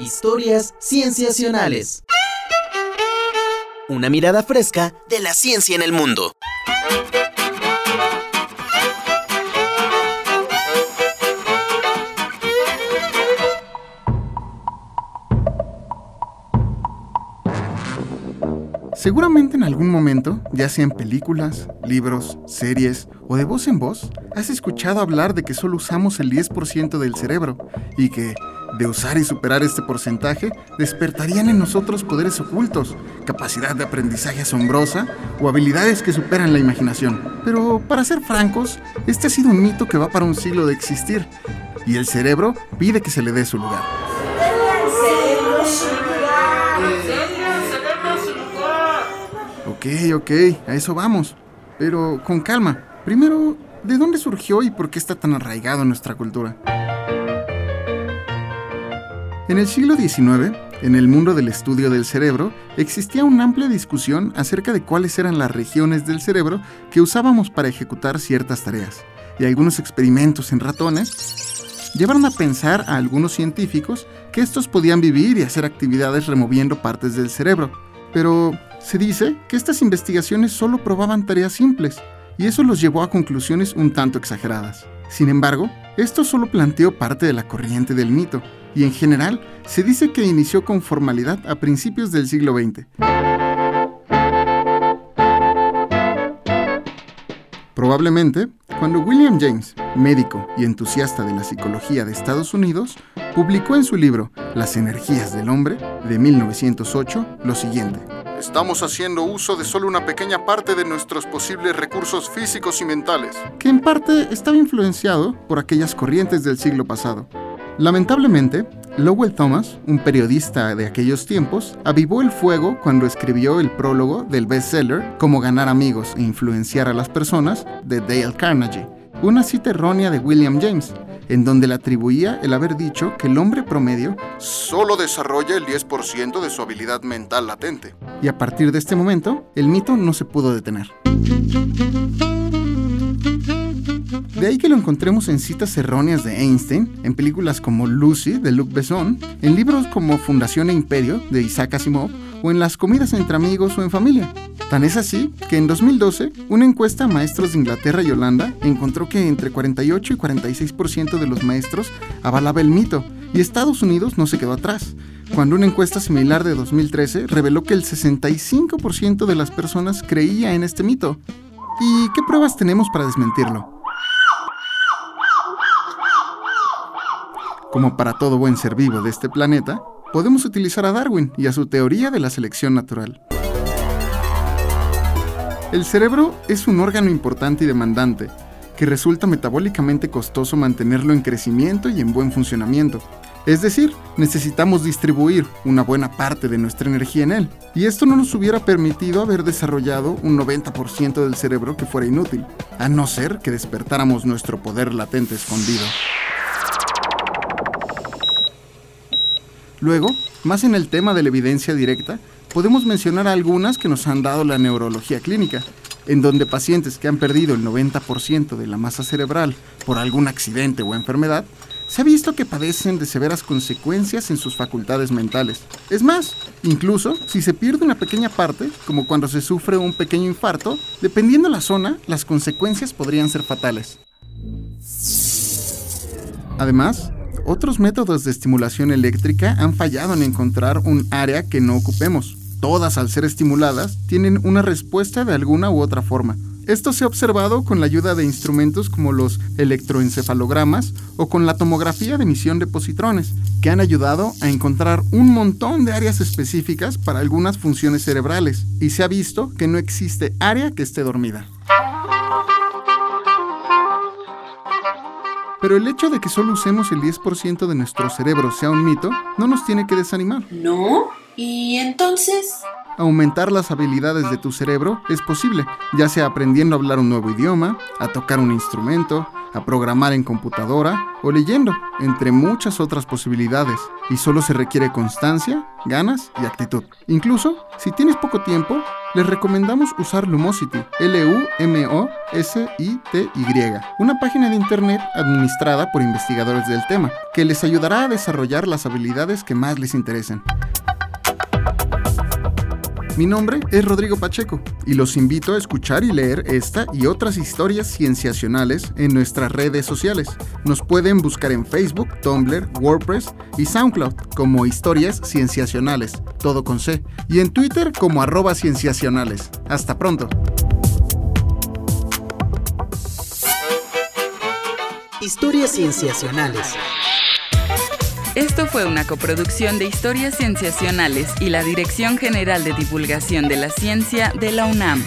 Historias cienciacionales. Una mirada fresca de la ciencia en el mundo. Seguramente en algún momento, ya sea en películas, libros, series o de voz en voz, has escuchado hablar de que solo usamos el 10% del cerebro y que, de usar y superar este porcentaje, despertarían en nosotros poderes ocultos, capacidad de aprendizaje asombrosa o habilidades que superan la imaginación. Pero, para ser francos, este ha sido un mito que va para un siglo de existir y el cerebro pide que se le dé su lugar. Ok, ok, a eso vamos. Pero con calma. Primero, ¿de dónde surgió y por qué está tan arraigado en nuestra cultura? En el siglo XIX, en el mundo del estudio del cerebro, existía una amplia discusión acerca de cuáles eran las regiones del cerebro que usábamos para ejecutar ciertas tareas. Y algunos experimentos en ratones llevaron a pensar a algunos científicos que estos podían vivir y hacer actividades removiendo partes del cerebro. Pero se dice que estas investigaciones solo probaban tareas simples, y eso los llevó a conclusiones un tanto exageradas. Sin embargo, esto solo planteó parte de la corriente del mito, y en general se dice que inició con formalidad a principios del siglo XX. Probablemente, cuando William James, médico y entusiasta de la psicología de Estados Unidos, publicó en su libro Las energías del hombre, de 1908, lo siguiente. Estamos haciendo uso de solo una pequeña parte de nuestros posibles recursos físicos y mentales, que en parte estaba influenciado por aquellas corrientes del siglo pasado. Lamentablemente, Lowell Thomas, un periodista de aquellos tiempos, avivó el fuego cuando escribió el prólogo del bestseller Cómo ganar amigos e influenciar a las personas de Dale Carnegie, una cita errónea de William James, en donde le atribuía el haber dicho que el hombre promedio solo desarrolla el 10% de su habilidad mental latente. Y a partir de este momento, el mito no se pudo detener. De ahí que lo encontremos en citas erróneas de Einstein, en películas como Lucy de Luc Besson, en libros como Fundación e Imperio de Isaac Asimov o en las comidas entre amigos o en familia. Tan es así que en 2012, una encuesta maestros de Inglaterra y Holanda encontró que entre 48 y 46% de los maestros avalaba el mito, y Estados Unidos no se quedó atrás, cuando una encuesta similar de 2013 reveló que el 65% de las personas creía en este mito. ¿Y qué pruebas tenemos para desmentirlo? Como para todo buen ser vivo de este planeta, podemos utilizar a Darwin y a su teoría de la selección natural. El cerebro es un órgano importante y demandante, que resulta metabólicamente costoso mantenerlo en crecimiento y en buen funcionamiento. Es decir, necesitamos distribuir una buena parte de nuestra energía en él, y esto no nos hubiera permitido haber desarrollado un 90% del cerebro que fuera inútil, a no ser que despertáramos nuestro poder latente escondido. Luego, más en el tema de la evidencia directa, podemos mencionar algunas que nos han dado la neurología clínica, en donde pacientes que han perdido el 90% de la masa cerebral por algún accidente o enfermedad, se ha visto que padecen de severas consecuencias en sus facultades mentales. Es más, incluso si se pierde una pequeña parte, como cuando se sufre un pequeño infarto, dependiendo la zona, las consecuencias podrían ser fatales. Además, otros métodos de estimulación eléctrica han fallado en encontrar un área que no ocupemos. Todas, al ser estimuladas, tienen una respuesta de alguna u otra forma. Esto se ha observado con la ayuda de instrumentos como los electroencefalogramas o con la tomografía de emisión de positrones, que han ayudado a encontrar un montón de áreas específicas para algunas funciones cerebrales, y se ha visto que no existe área que esté dormida. Pero el hecho de que solo usemos el 10% de nuestro cerebro sea un mito no nos tiene que desanimar. ¿No? ¿Y entonces? aumentar las habilidades de tu cerebro es posible, ya sea aprendiendo a hablar un nuevo idioma, a tocar un instrumento, a programar en computadora o leyendo, entre muchas otras posibilidades. Y solo se requiere constancia, ganas y actitud. Incluso, si tienes poco tiempo, les recomendamos usar Lumosity, L-U-M-O-S-I-T-Y, una página de internet administrada por investigadores del tema, que les ayudará a desarrollar las habilidades que más les interesen. Mi nombre es Rodrigo Pacheco y los invito a escuchar y leer esta y otras historias cienciacionales en nuestras redes sociales. Nos pueden buscar en Facebook, Tumblr, WordPress y SoundCloud como Historias Cienciacionales, todo con C, y en Twitter como arroba cienciacionales. Hasta pronto. Historias cienciacionales. Esto fue una coproducción de Historias Cienciacionales y la Dirección General de Divulgación de la Ciencia de la UNAM.